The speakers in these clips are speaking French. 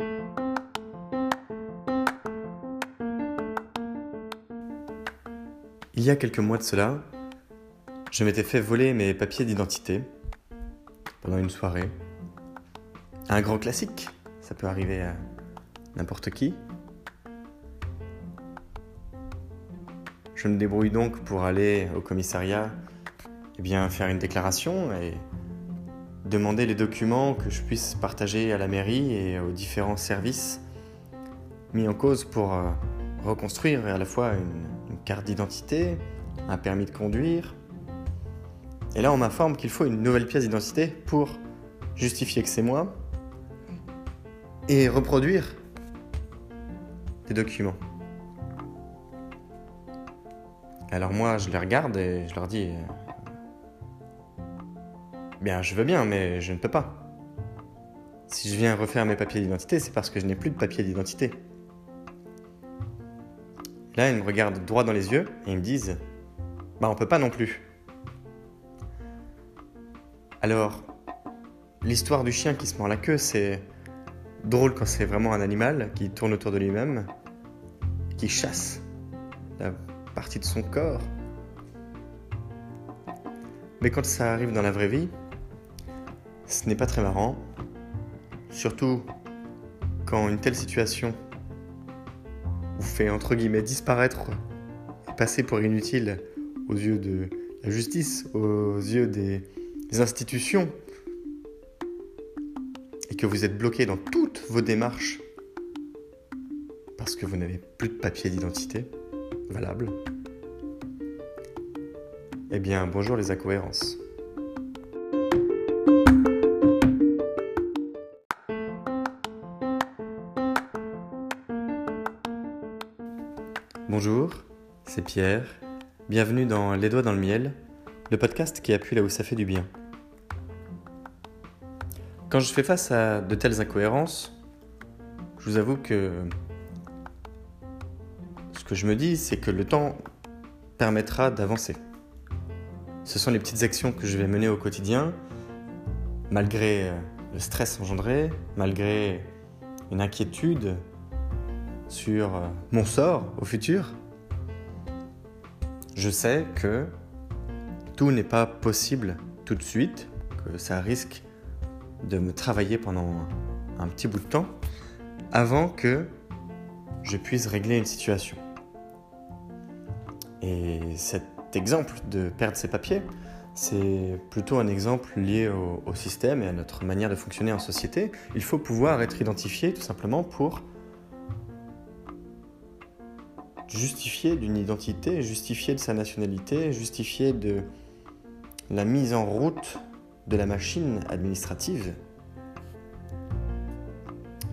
Il y a quelques mois de cela, je m'étais fait voler mes papiers d'identité pendant une soirée. Un grand classique, ça peut arriver à n'importe qui. Je me débrouille donc pour aller au commissariat et bien, faire une déclaration et demander les documents que je puisse partager à la mairie et aux différents services mis en cause pour euh, reconstruire à la fois une, une carte d'identité, un permis de conduire. Et là, on m'informe qu'il faut une nouvelle pièce d'identité pour justifier que c'est moi et reproduire des documents. Alors moi, je les regarde et je leur dis Bien, je veux bien, mais je ne peux pas. Si je viens refaire mes papiers d'identité, c'est parce que je n'ai plus de papiers d'identité. Là, ils me regardent droit dans les yeux et ils me disent Bah, on peut pas non plus. Alors, l'histoire du chien qui se mord la queue, c'est drôle quand c'est vraiment un animal qui tourne autour de lui-même, qui chasse la partie de son corps. Mais quand ça arrive dans la vraie vie, ce n'est pas très marrant, surtout quand une telle situation vous fait entre guillemets disparaître et passer pour inutile aux yeux de la justice, aux yeux des, institutions, et que vous êtes bloqué dans toutes vos démarches parce que vous n'avez plus de papier d'identité valable. Eh bien, bonjour les incohérences. Bonjour, c'est Pierre. Bienvenue dans Les Doigts dans le Miel, le podcast qui appuie là où ça fait du bien. Quand je fais face à de telles incohérences, je vous avoue que ce que je me dis, c'est que le temps permettra d'avancer. Ce sont les petites actions que je vais mener au quotidien, malgré le stress engendré, malgré une inquiétude sur euh, mon sort au futur, je sais que tout n'est pas possible tout de suite, que ça risque de me travailler pendant un petit bout de temps avant que je puisse régler une situation. Et cet exemple de perdre ses papiers, c'est plutôt un exemple lié au, au, système et à notre manière de fonctionner en société. Il faut pouvoir être identifié tout simplement pour justifié d'une identité, justifié de sa nationalité, justifié de la mise en route de la machine administrative.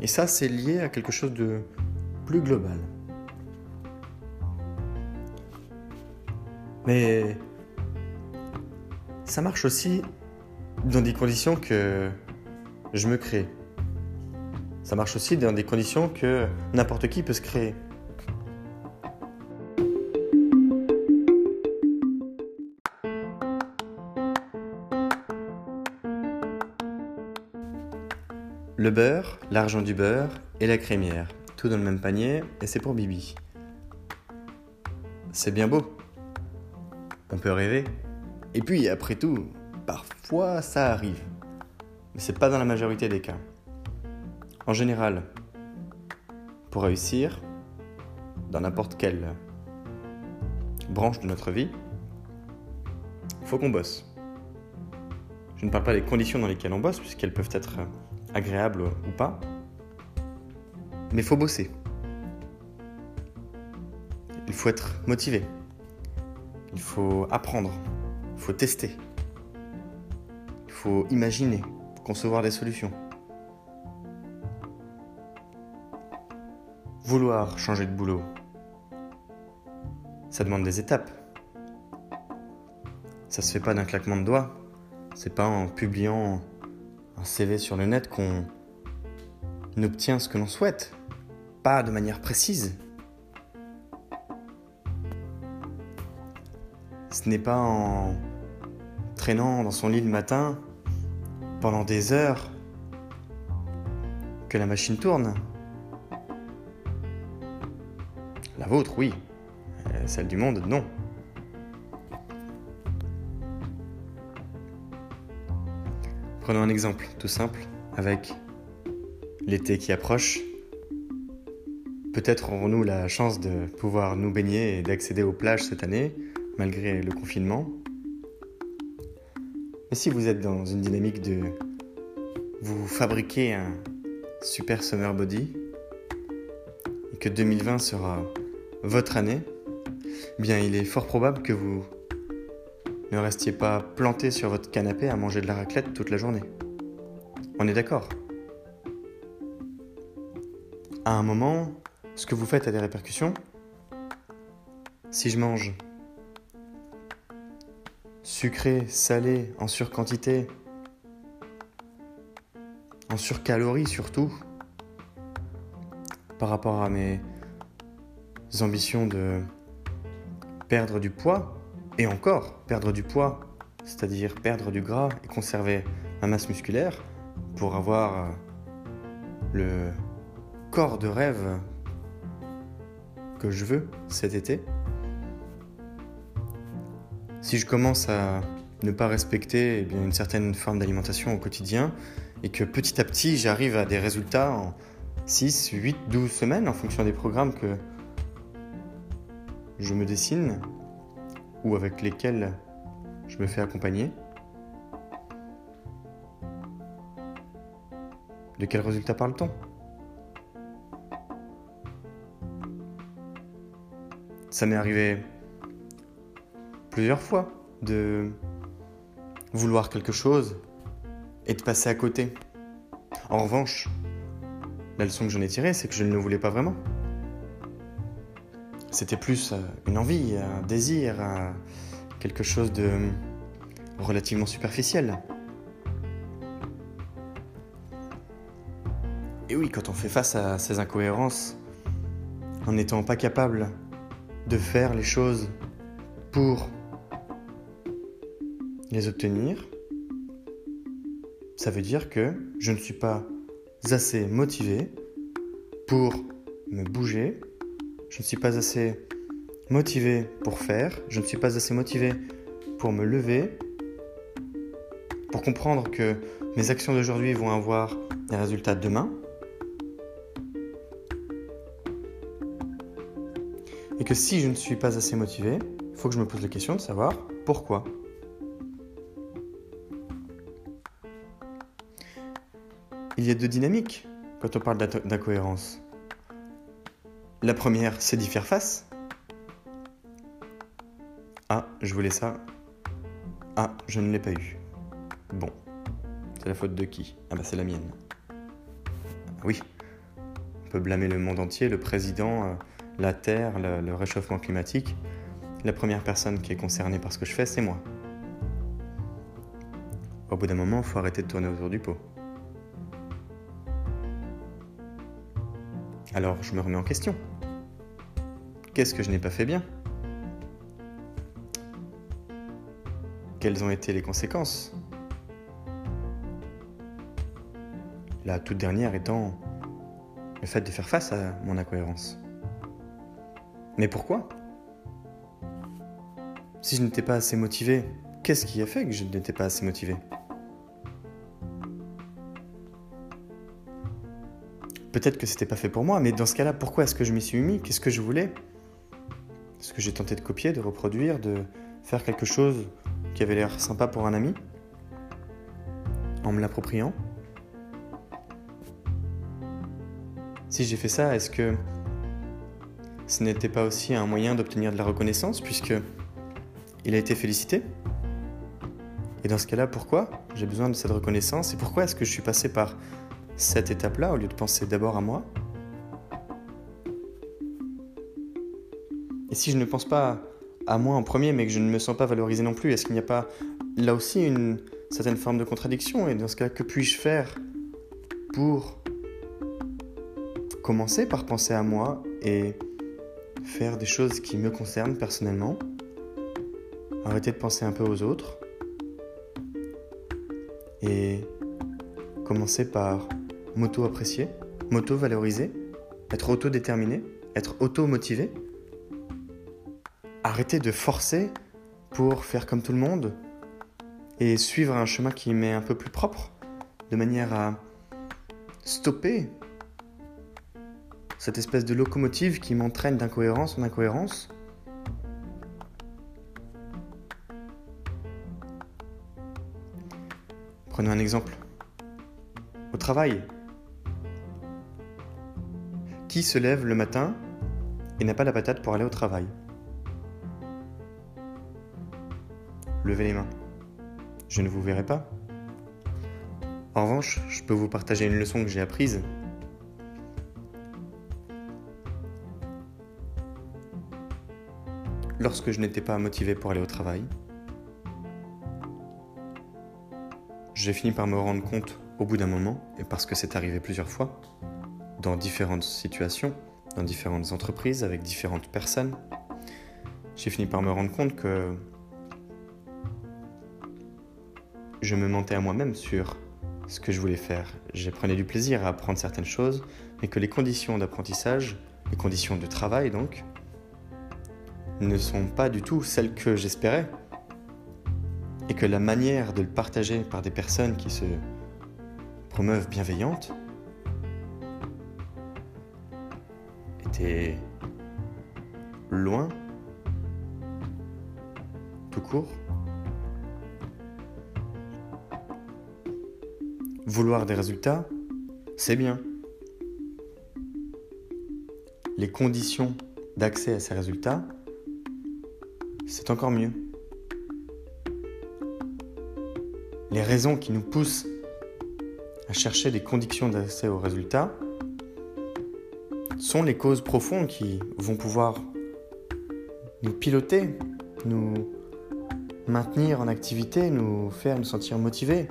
Et ça, c'est lié à quelque chose de plus global. Mais ça marche aussi dans des conditions que je me crée. Ça marche aussi dans des conditions que n'importe qui peut se créer. Le beurre, l'argent du beurre et la crémière, tout dans le même panier, et c'est pour Bibi. C'est bien beau. On peut rêver. Et puis, après tout, parfois ça arrive. Mais c'est pas dans la majorité des cas. En général, pour réussir, dans n'importe quelle branche de notre vie, il faut qu'on bosse. Je ne parle pas des conditions dans lesquelles on bosse, puisqu'elles peuvent être agréable ou pas. Mais faut bosser. Il faut être motivé. Il faut apprendre. Il faut tester. Il faut imaginer, concevoir des solutions. Vouloir changer de boulot, ça demande des étapes. Ça se fait pas d'un claquement de doigts. C'est pas en publiant un CV sur le net qu'on obtient ce que l'on souhaite, pas de manière précise. Ce n'est pas en traînant dans son lit le matin pendant des heures que la machine tourne. La vôtre, oui. Euh, celle du monde, non. Prenons un exemple tout simple avec l'été qui approche. Peut-être aurons-nous la chance de pouvoir nous baigner et d'accéder aux plages cette année, malgré le confinement. Mais si vous êtes dans une dynamique de vous fabriquer un super summer body et que 2020 sera votre année, eh bien il est fort probable que vous ne restiez pas planté sur votre canapé à manger de la raclette toute la journée. On est d'accord À un moment, ce que vous faites a des répercussions. Si je mange sucré, salé, en surquantité, en surcalories surtout, par rapport à mes ambitions de perdre du poids, et encore perdre du poids, c'est-à-dire perdre du gras et conserver ma masse musculaire pour avoir le corps de rêve que je veux cet été. Si je commence à ne pas respecter eh une certaine forme d'alimentation au quotidien et que petit à petit j'arrive à des résultats en 6, 8, 12 semaines en fonction des programmes que je me dessine ou avec lesquels je me fais accompagner. De quel résultat parle-t-on? Ça m'est arrivé plusieurs fois de vouloir quelque chose et de passer à côté. En revanche, la leçon que j'en ai tirée, c'est que je ne le voulais pas vraiment. C'était plus euh, une envie, un désir, quelque chose de relativement superficiel. Et oui, quand on fait face à ces incohérences, en n'étant pas capable de faire les choses pour les obtenir, ça veut dire que je ne suis pas assez motivé pour me bouger, je ne suis pas assez motivé pour faire, je ne suis pas assez motivé pour me lever, pour comprendre que mes actions d'aujourd'hui vont avoir des résultats demain. Et que si je ne suis pas assez motivé, il faut que je me pose la question de savoir pourquoi. Il y a deux dynamiques quand on parle d'incohérence. La première, c'est d'y faire face. Ah, je voulais ça. Ah, je ne l'ai pas eu. Bon, c'est la faute de qui? Ah bah c'est la mienne. Oui, on peut blâmer le monde entier, le président, euh, la Terre, le, le réchauffement climatique. La première personne qui est concernée par ce que je fais, c'est moi. Au bout d'un moment, il faut arrêter de tourner autour du pot. Alors je me remets en question. Qu'est-ce que je n'ai pas fait bien? Quelles ont été les conséquences? La toute dernière étant le fait de faire face à mon incohérence. Mais pourquoi? Si je n'étais pas assez motivé, qu'est-ce qui a fait que je n'étais pas assez motivé? Peut-être que c'était pas fait pour moi, mais dans ce cas-là, pourquoi est-ce que je m'y suis mis? Qu'est-ce que je voulais? Est-ce que j'ai tenté de copier, de reproduire, de faire quelque chose qui avait l'air sympa pour un ami? En me l'appropriant? Si j'ai fait ça, est-ce que ce n'était pas aussi un moyen d'obtenir de la reconnaissance puisque il a été félicité? Et dans ce cas-là, pourquoi j'ai besoin de cette reconnaissance? Et pourquoi est-ce que je suis passé par cette étape-là au lieu de penser d'abord à moi. Et si je ne pense pas à moi en premier, mais que je ne me sens pas valorisé non plus, est-ce qu'il n'y a pas là aussi une certaine forme de contradiction? Et dans ce cas, que puis-je faire pour commencer par penser à moi et faire des choses qui me concernent personnellement? Arrêter de penser un peu aux autres et commencer par m'auto-apprécier m'auto-valoriser, être auto-déterminé, être auto-motivé, arrêter de forcer pour faire comme tout le monde et suivre un chemin qui m'est un peu plus propre, de manière à stopper cette espèce de locomotive qui m'entraîne d'incohérence en incohérence. Prenons un exemple. Au travail. Qui se lève le matin et n'a pas la patate pour aller au travail Levez les mains. Je ne vous verrai pas. En revanche, je peux vous partager une leçon que j'ai apprise. Lorsque je n'étais pas motivé pour aller au travail, j'ai fini par me rendre compte au bout d'un moment, et parce que c'est arrivé plusieurs fois, dans différentes situations, dans différentes entreprises, avec différentes personnes, j'ai fini par me rendre compte que je me mentais à moi-même sur ce que je voulais faire. J'ai prenais du plaisir à apprendre certaines choses, mais que les conditions d'apprentissage, les conditions de travail donc, ne sont pas du tout celles que j'espérais. Et que la manière de le partager par des personnes qui se promeuvent bienveillantes était loin, tout court, Vouloir des résultats, c'est bien. Les conditions d'accès à ces résultats, c'est encore mieux. Les raisons qui nous poussent à chercher des conditions d'accès aux résultats sont les causes profondes qui vont pouvoir nous piloter, nous maintenir en activité, nous faire nous sentir motivés.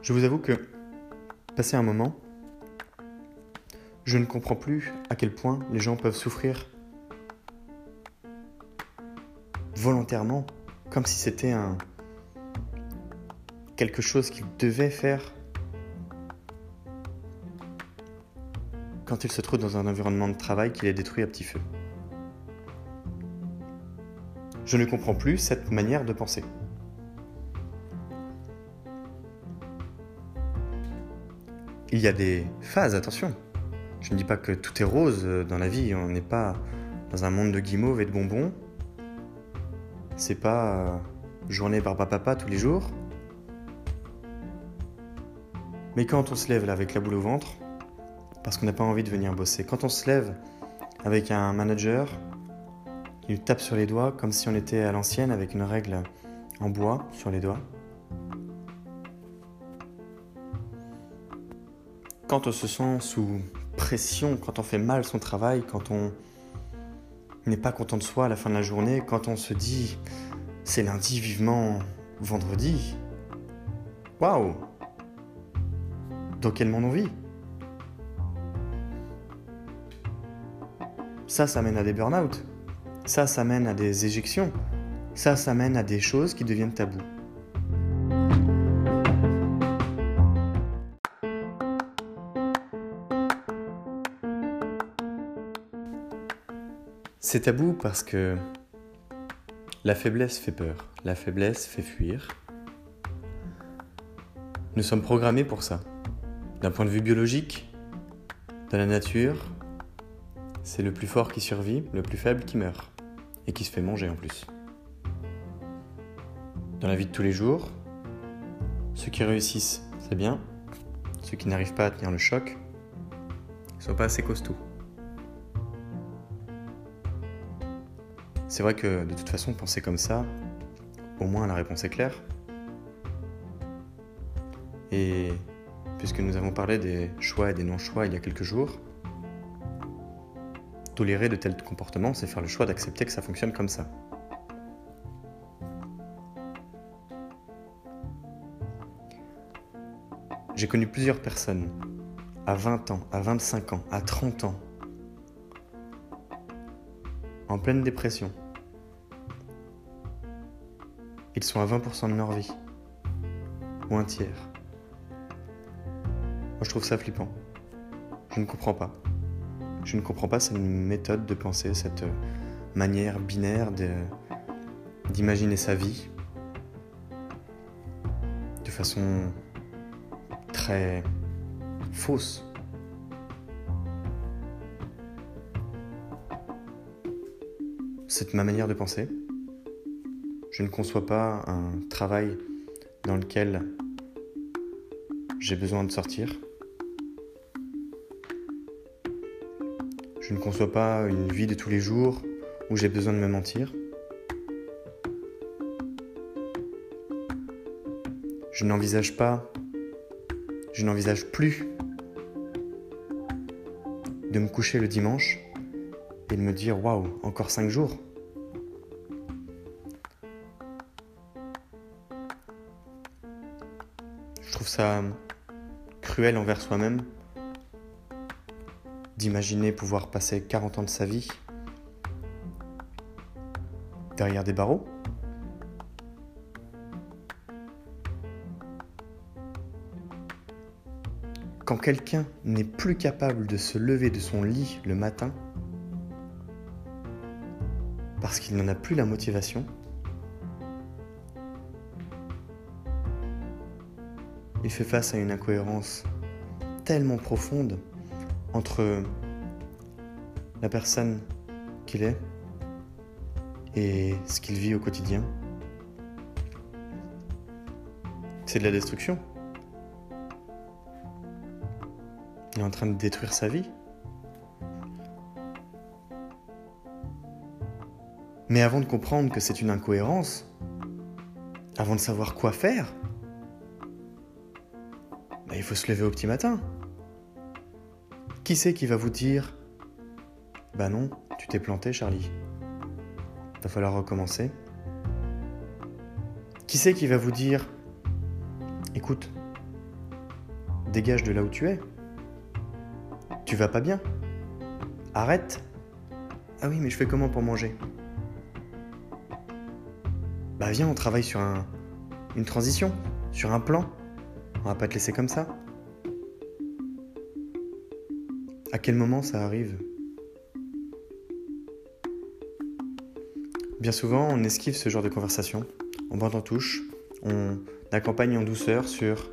Je vous avoue que, passé un moment, je ne comprends plus à quel point les gens peuvent souffrir volontairement, comme si c'était un quelque chose qu'ils devaient faire quand ils se trouvent dans un environnement de travail qui les détruit à petit feu. Je ne comprends plus cette manière de penser. Il y a des phases, attention. Je ne dis pas que tout est rose dans la vie, on n'est pas dans un monde de guimauve et de bonbons. C'est pas euh, journée par papa tous les jours. Mais quand on se lève là avec la boule au ventre, parce qu'on n'a pas envie de venir bosser, quand on se lève avec un manager qui nous tape sur les doigts comme si on était à l'ancienne avec une règle en bois sur les doigts, quand on se sent sous pression, quand on fait mal son travail, quand on n'est pas content de soi à la fin de la journée, quand on se dit c'est lundi, vivement vendredi. Waouh Dans quel monde on vit? Ça, ça mène à des burn-out. Ça, ça mène à des éjections. Ça, ça mène à des choses qui deviennent tabous. C'est tabou parce que la faiblesse fait peur, la faiblesse fait fuir. Nous sommes programmés pour ça. D'un point de vue biologique, dans la nature, c'est le plus fort qui survit, le plus faible qui meurt, et qui se fait manger en plus. Dans la vie de tous les jours, ceux qui réussissent, c'est bien. Ceux qui n'arrivent pas à tenir le choc, ne sont pas assez costauds. C'est vrai que de toute façon, penser comme ça, au moins la réponse est claire. Et puisque nous avons parlé des choix et des non-choix il y a quelques jours, tolérer de tels comportements, c'est faire le choix d'accepter que ça fonctionne comme ça. J'ai connu plusieurs personnes à 20 ans, à 25 ans, à 30 ans, en pleine dépression, ils sont à 20% de leur vie. ou un tiers. Moi, je trouve ça flippant. Je ne comprends pas. Je ne comprends pas cette méthode de penser, cette manière binaire d'imaginer sa vie de façon très fausse. C'est ma manière de penser. Je ne conçois pas un travail dans lequel j'ai besoin de sortir. Ne conçois pas une vie de tous les jours où j'ai besoin de me mentir. Je n'envisage pas, je n'envisage plus de me coucher le dimanche et de me dire waouh, encore cinq jours. Je trouve ça cruel envers soi-même d'imaginer pouvoir passer 40 ans de sa vie derrière des barreaux. Quand quelqu'un n'est plus capable de se lever de son lit le matin parce qu'il n'en a plus la motivation, il fait face à une incohérence tellement profonde entre la personne qu'il est et ce qu'il vit au quotidien. C'est de la destruction. Il est en train de détruire sa vie. Mais avant de comprendre que c'est une incohérence, avant de savoir quoi faire, bah, il faut se lever au petit matin. Qui c'est qui va vous dire Bah non, tu t'es planté, Charlie va falloir recommencer. Qui c'est qui va vous dire Écoute, dégage de là où tu es. Tu vas pas bien. Arrête. Ah oui, mais je fais comment pour manger? Bah viens, on travaille sur un, une transition, sur un plan. On va pas te laisser comme ça. Quel moment ça arrive? Bien souvent, on esquive ce genre de conversation. On bande en touche, on accompagne en douceur sur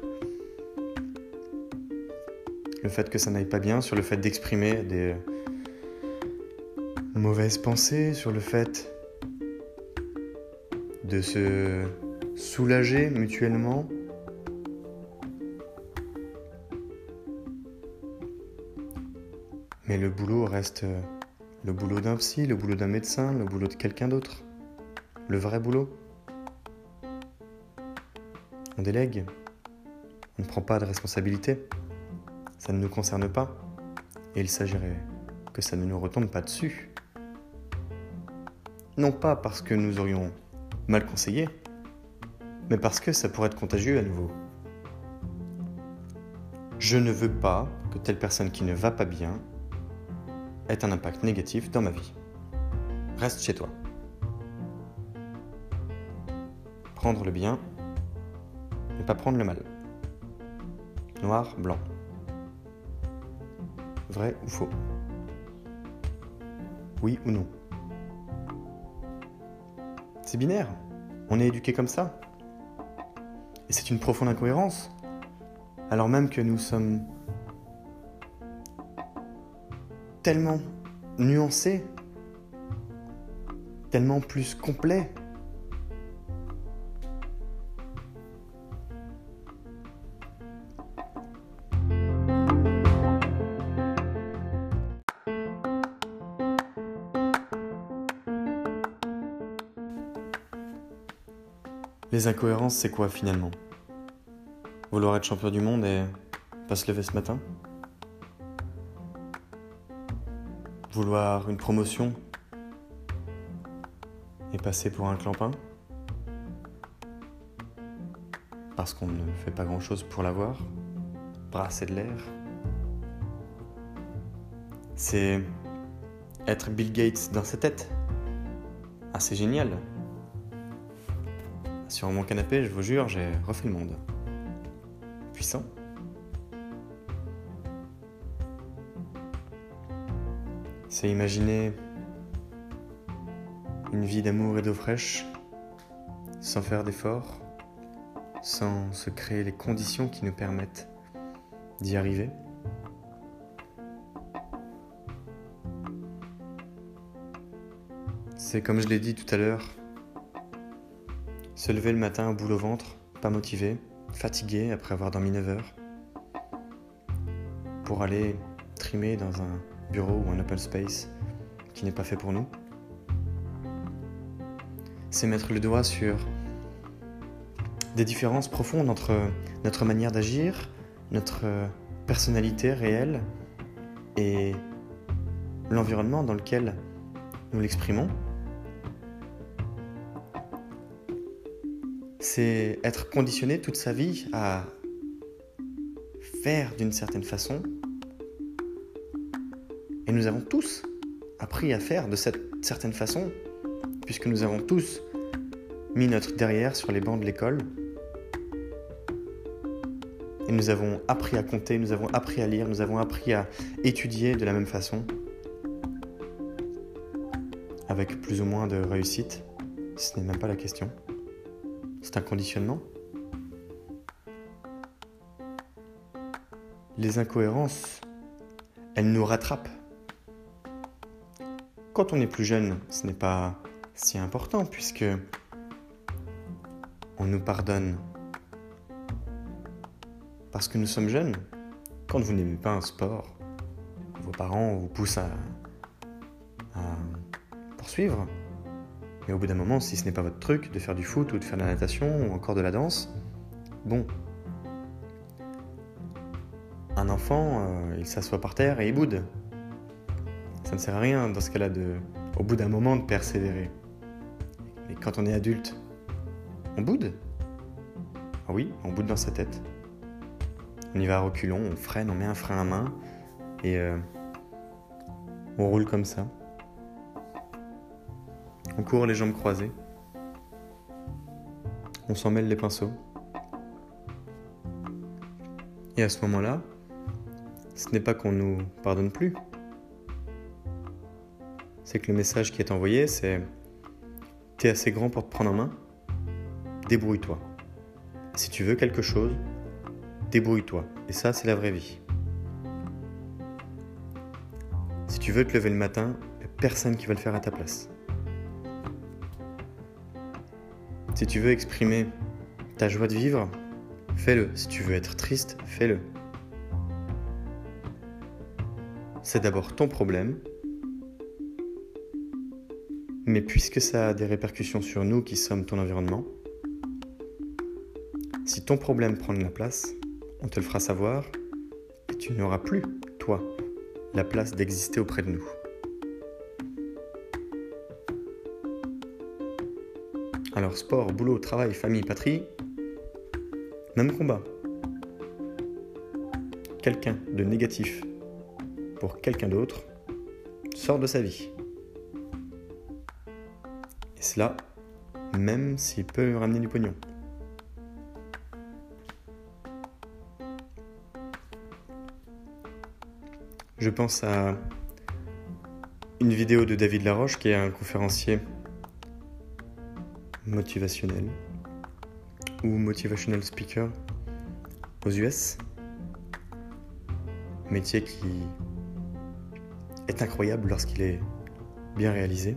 le fait que ça n'aille pas bien, sur le fait d'exprimer des mauvaises pensées, sur le fait de se soulager mutuellement. Mais le boulot reste le boulot d'un psy, le boulot d'un médecin, le boulot de quelqu'un d'autre. Le vrai boulot. On délègue. On ne prend pas de responsabilité. Ça ne nous concerne pas. Et il s'agirait que ça ne nous retombe pas dessus. Non pas parce que nous aurions mal conseillé, mais parce que ça pourrait être contagieux à nouveau. Je ne veux pas que telle personne qui ne va pas bien est un impact négatif dans ma vie. Reste chez toi. Prendre le bien et pas prendre le mal. Noir, blanc. Vrai ou faux? Oui ou non? C'est binaire. On est éduqué comme ça. Et c'est une profonde incohérence. Alors même que nous sommes tellement nuancé, tellement plus complet. Les incohérences, c'est quoi finalement? Vouloir être champion du monde et pas se lever ce matin? Vouloir une promotion et passer pour un clampin parce qu'on ne fait pas grand-chose pour l'avoir, brasser de l'air. C'est être Bill Gates dans sa tête. Ah, génial. Sur mon canapé, je vous jure, j'ai refait le monde. puissant. C'est imaginer une vie d'amour et d'eau fraîche sans faire d'efforts, sans se créer les conditions qui nous permettent d'y arriver. C'est comme je l'ai dit tout à l'heure, se lever le matin au bout au ventre, pas motivé, fatigué après avoir dormi 9 heures, pour aller dans un bureau ou un open space qui n'est pas fait pour nous. C'est mettre le doigt sur des différences profondes entre notre manière d'agir, notre personnalité réelle et l'environnement dans lequel nous l'exprimons. C'est être conditionné toute sa vie à faire d'une certaine façon. Et nous avons tous appris à faire de cette certaine façon, puisque nous avons tous mis notre derrière sur les bancs de l'école. Et nous avons appris à compter, nous avons appris à lire, nous avons appris à étudier de la même façon, avec plus ou moins de réussite, ce n'est même pas la question. C'est un conditionnement. Les incohérences, elles nous rattrapent. Quand on est plus jeune, ce n'est pas si important puisque on nous pardonne parce que nous sommes jeunes. Quand vous n'aimez pas un sport, vos parents vous poussent à, poursuivre. Mais au bout d'un moment, si ce n'est pas votre truc de faire du foot ou de faire de la natation ou encore de la danse, bon. Un enfant, euh, il s'assoit par terre et il boude. Ça ne sert à rien dans ce cas-là de, au bout d'un moment de persévérer. Mais quand on est adulte, on boude. Ah oui, on boude dans sa tête. On y va à reculons, on freine, on met un frein à main et euh, on roule comme ça. On court les jambes croisées. On s'en mêle les pinceaux. Et à ce moment-là, ce n'est pas qu'on nous pardonne plus. C'est que le message qui est envoyé, c'est T'es assez grand pour te prendre en main Débrouille-toi. Si tu veux quelque chose, débrouille-toi. Et ça, c'est la vraie vie. Si tu veux te lever le matin, personne qui va le faire à ta place. Si tu veux exprimer ta joie de vivre, fais-le. Si tu veux être triste, fais-le. C'est d'abord ton problème, mais puisque ça a des répercussions sur nous qui sommes ton environnement, si ton problème prend de la place, on te le fera savoir et tu n'auras plus, toi, la place d'exister auprès de nous. Alors sport, boulot, travail, famille, patrie, même combat. Quelqu'un de négatif pour quelqu'un d'autre sort de sa vie. Et cela, même s'il peut ramener du pognon. Je pense à une vidéo de David Laroche, qui est un conférencier motivationnel ou motivational speaker aux US. Métier qui est incroyable lorsqu'il est bien réalisé.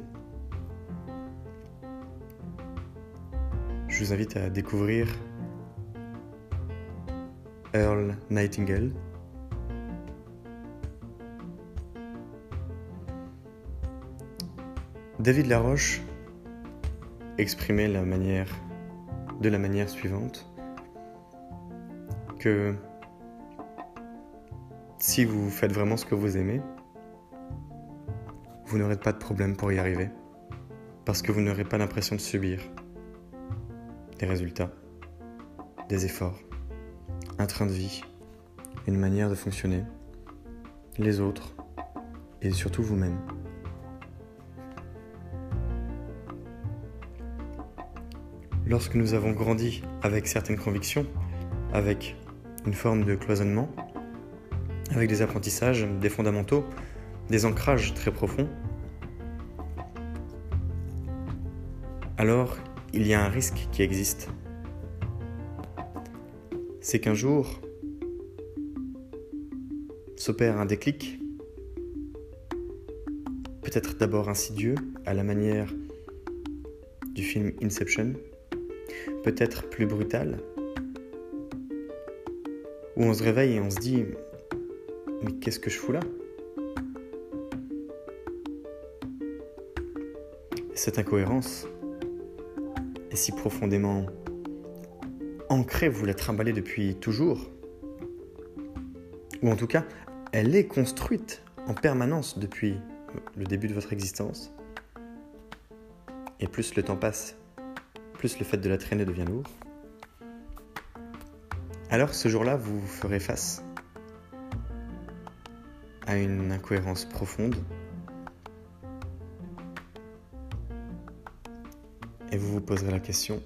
Je vous invite à découvrir Earl Nightingale. David Laroche exprimait la manière, de la manière suivante que si vous faites vraiment ce que vous aimez, vous n'aurez pas de problème pour y arriver, parce que vous n'aurez pas l'impression de subir des résultats, des efforts, un train de vie, une manière de fonctionner, les autres et surtout vous-même. Lorsque nous avons grandi avec certaines convictions, avec une forme de cloisonnement, avec des apprentissages, des fondamentaux, des ancrages très profonds, alors il y a un risque qui existe. C'est qu'un jour s'opère un déclic, peut-être d'abord insidieux, à la manière du film Inception, peut-être plus brutal, où on se réveille et on se dit Mais qu'est-ce que je fous là? Cette incohérence si profondément ancrée, vous la trimballez depuis toujours, ou en tout cas, elle est construite en permanence depuis le début de votre existence. Et plus le temps passe, plus le fait de la traîner devient lourd. Alors ce jour-là, vous ferez face à une incohérence profonde. Poserez la question,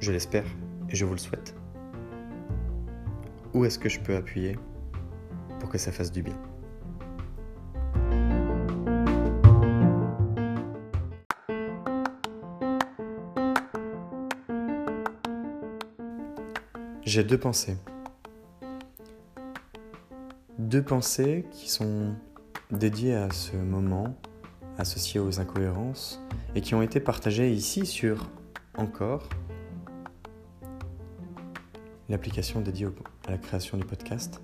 je l'espère et je vous le souhaite. Où est-ce que je peux appuyer pour que ça fasse du bien? J'ai deux pensées. Deux pensées qui sont dédiées à ce moment, associées aux incohérences, et qui ont été partagées ici sur Encore, l'application dédiée à la création du podcast.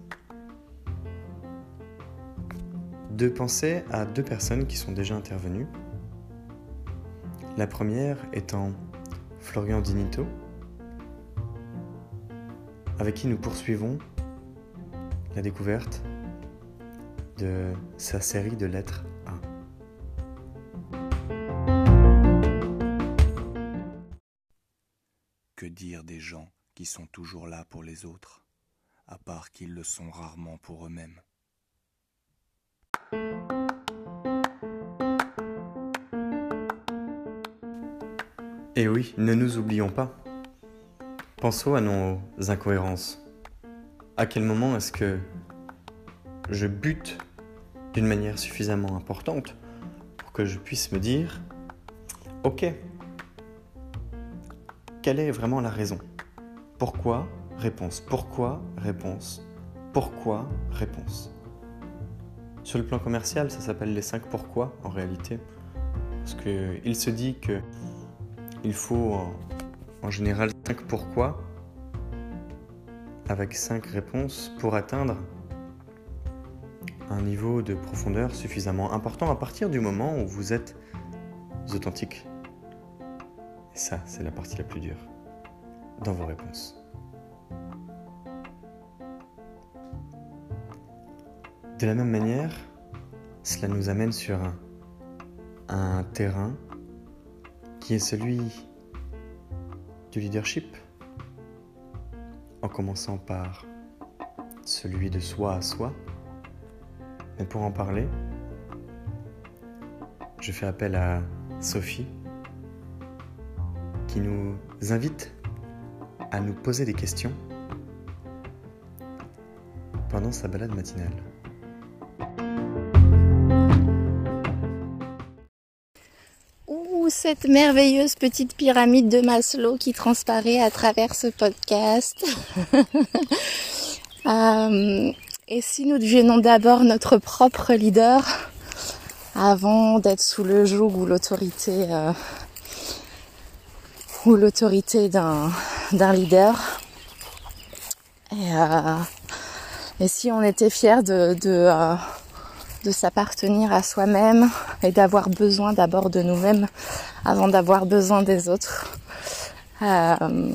Deux pensées à deux personnes qui sont déjà intervenues. La première étant Florian Dinito, avec qui nous poursuivons la découverte de sa série de lettres sont toujours là pour les autres, à part qu'ils le sont rarement pour eux-mêmes Et oui, ne nous oublions pas. Pensons à nos incohérences. À quel moment est-ce que je bute d'une manière suffisamment importante pour que je puisse me dire, ok, quelle est vraiment la raison? Pourquoi Réponse. Pourquoi Réponse. Pourquoi Réponse. Sur le plan commercial, ça s'appelle les 5 pourquoi en réalité. Parce qu'il se dit que il faut en général 5 pourquoi avec 5 réponses pour atteindre un niveau de profondeur suffisamment important à partir du moment où vous êtes authentique. Et ça, c'est la partie la plus dure dans vos réponses. De la même manière, cela nous amène sur un, un terrain qui est celui du leadership, en commençant par celui de soi à soi. Mais pour en parler, je fais appel à Sophie, qui nous invite à nous poser des questions pendant sa balade matinale. cette merveilleuse petite pyramide de Maslow qui transparaît à travers ce podcast. Euh, et si nous devenons d'abord notre propre leader avant d'être sous le joug ou l'autorité euh, ou l'autorité d'un d'un leader. Et, euh, et, si on était fier de, de de s'appartenir à soi-même et d'avoir besoin d'abord de nous-mêmes avant d'avoir besoin des autres. Euh,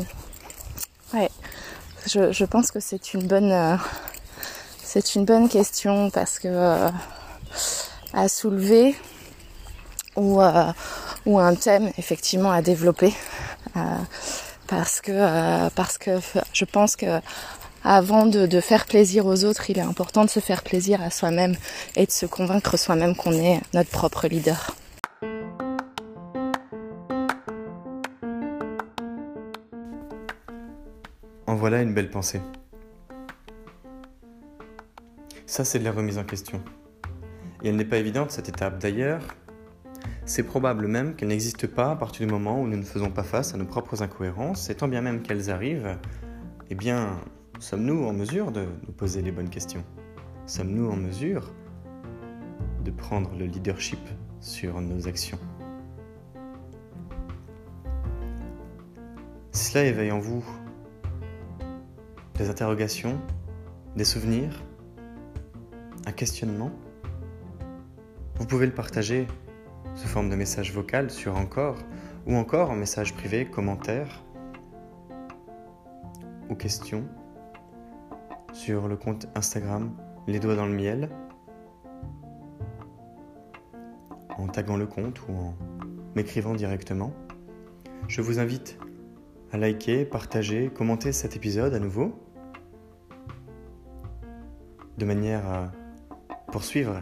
ouais, je, je, pense que c'est une bonne, euh, c'est une bonne question parce que euh, à soulever ou euh, ou un thème effectivement à développer. Euh, parce que parce que je pense que avant de, faire plaisir aux autres, il est important de se faire plaisir à soi-même et de se convaincre soi-même qu'on est notre propre leader. En voilà une belle pensée. Ça, c'est de la remise en question. Et elle n'est pas évidente, cette étape. D'ailleurs, c'est probable même qu'elle n'existe pas à partir du moment où nous ne faisons pas face à nos propres incohérences, et tant bien même qu'elles arrivent, eh bien, sommes-nous en mesure de nous poser les bonnes questions? Sommes-nous en mesure de prendre le leadership sur nos actions? Si cela éveille en vous des interrogations, des souvenirs, un questionnement, vous pouvez le partager sous forme de message vocal sur Encore ou encore en message privé, commentaire ou question sur le compte Instagram Les Doigts dans le Miel en taguant le compte ou en m'écrivant directement. Je vous invite à liker, partager, commenter cet épisode à nouveau de manière à poursuivre